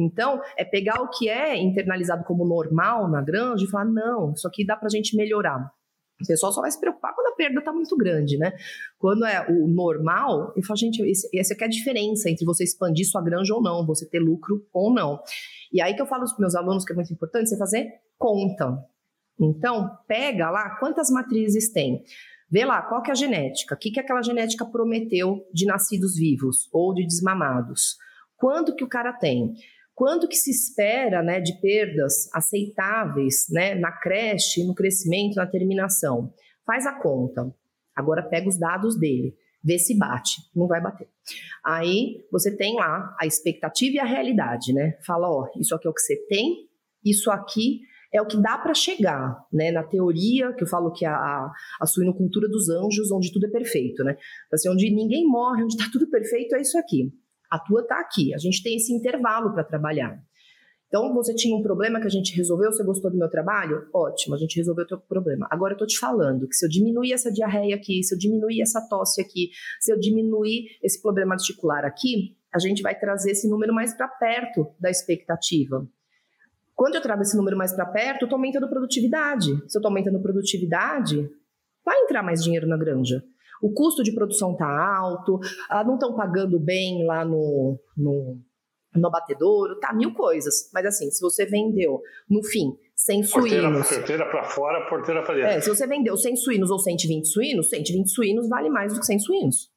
Então, é pegar o que é internalizado como normal na granja e falar, não, isso aqui dá para a gente melhorar. O pessoal só vai se preocupar quando a perda está muito grande, né? Quando é o normal, eu falo, gente, essa aqui é a diferença entre você expandir sua granja ou não, você ter lucro ou não. E aí que eu falo para os meus alunos que é muito importante você fazer conta. Então, pega lá quantas matrizes tem. Vê lá qual que é a genética, o que, que aquela genética prometeu de nascidos vivos ou de desmamados. Quanto que o cara tem? Quanto que se espera né, de perdas aceitáveis né, na creche, no crescimento, na terminação? Faz a conta. Agora pega os dados dele, vê se bate. Não vai bater. Aí você tem lá a expectativa e a realidade, né? Fala, ó, isso aqui é o que você tem, isso aqui é o que dá para chegar, né? Na teoria, que eu falo que é a, a suinocultura dos anjos, onde tudo é perfeito, né? Assim, onde ninguém morre, onde está tudo perfeito, é isso aqui. A tua está aqui. A gente tem esse intervalo para trabalhar. Então, você tinha um problema que a gente resolveu, você gostou do meu trabalho? Ótimo, a gente resolveu o teu problema. Agora eu tô te falando que se eu diminuir essa diarreia aqui, se eu diminuir essa tosse aqui, se eu diminuir esse problema articular aqui, a gente vai trazer esse número mais para perto da expectativa. Quando eu trago esse número mais para perto, eu estou aumentando produtividade. Se eu estou aumentando produtividade, vai entrar mais dinheiro na granja. O custo de produção está alto, ah, não estão pagando bem lá no, no, no abatedouro, tá mil coisas. Mas assim, se você vendeu, no fim, 100 suínos. Porteira para fora, porteira para dentro. É, se você vendeu 100 suínos ou 120 suínos, 120 suínos vale mais do que 100 suínos.